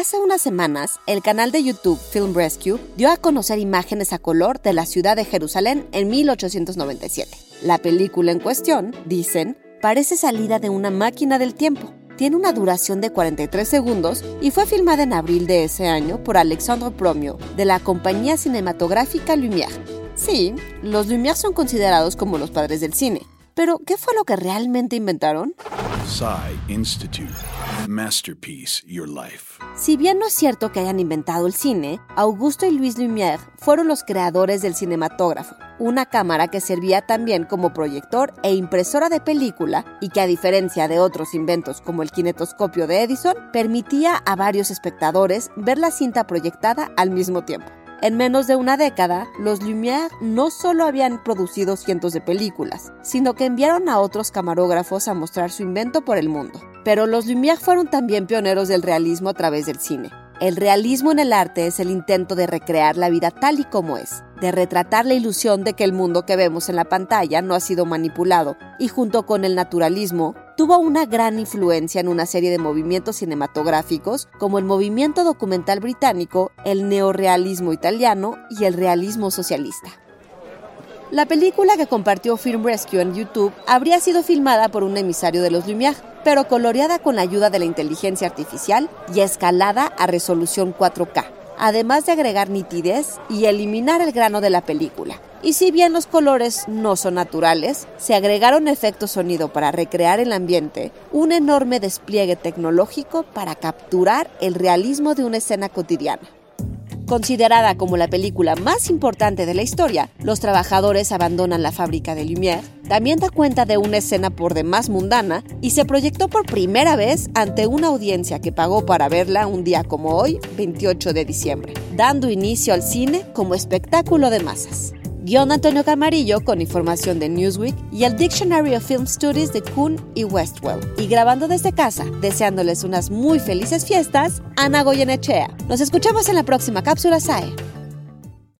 Hace unas semanas, el canal de YouTube Film Rescue dio a conocer imágenes a color de la ciudad de Jerusalén en 1897. La película en cuestión, dicen, parece salida de una máquina del tiempo. Tiene una duración de 43 segundos y fue filmada en abril de ese año por Alexandre Promio, de la compañía cinematográfica Lumière. Sí, los Lumière son considerados como los padres del cine. Pero, ¿qué fue lo que realmente inventaron? Institute. Masterpiece Your Life. Si bien no es cierto que hayan inventado el cine, Augusto y Louis Lumière fueron los creadores del cinematógrafo, una cámara que servía también como proyector e impresora de película y que a diferencia de otros inventos como el kinetoscopio de Edison, permitía a varios espectadores ver la cinta proyectada al mismo tiempo. En menos de una década, los Lumière no solo habían producido cientos de películas, sino que enviaron a otros camarógrafos a mostrar su invento por el mundo. Pero los Lumière fueron también pioneros del realismo a través del cine. El realismo en el arte es el intento de recrear la vida tal y como es, de retratar la ilusión de que el mundo que vemos en la pantalla no ha sido manipulado, y junto con el naturalismo, tuvo una gran influencia en una serie de movimientos cinematográficos como el movimiento documental británico, el neorealismo italiano y el realismo socialista. La película que compartió Film Rescue en YouTube habría sido filmada por un emisario de los Lumière, pero coloreada con la ayuda de la inteligencia artificial y escalada a resolución 4K, además de agregar nitidez y eliminar el grano de la película. Y si bien los colores no son naturales, se agregaron efectos sonido para recrear el ambiente, un enorme despliegue tecnológico para capturar el realismo de una escena cotidiana. Considerada como la película más importante de la historia, Los trabajadores abandonan la fábrica de Lumière, también da cuenta de una escena por demás mundana y se proyectó por primera vez ante una audiencia que pagó para verla un día como hoy, 28 de diciembre, dando inicio al cine como espectáculo de masas. Guión Antonio Camarillo con información de Newsweek y el Dictionary of Film Studies de Kuhn y Westwell. Y grabando desde casa, deseándoles unas muy felices fiestas, Ana Goyenechea. Nos escuchamos en la próxima cápsula SAE.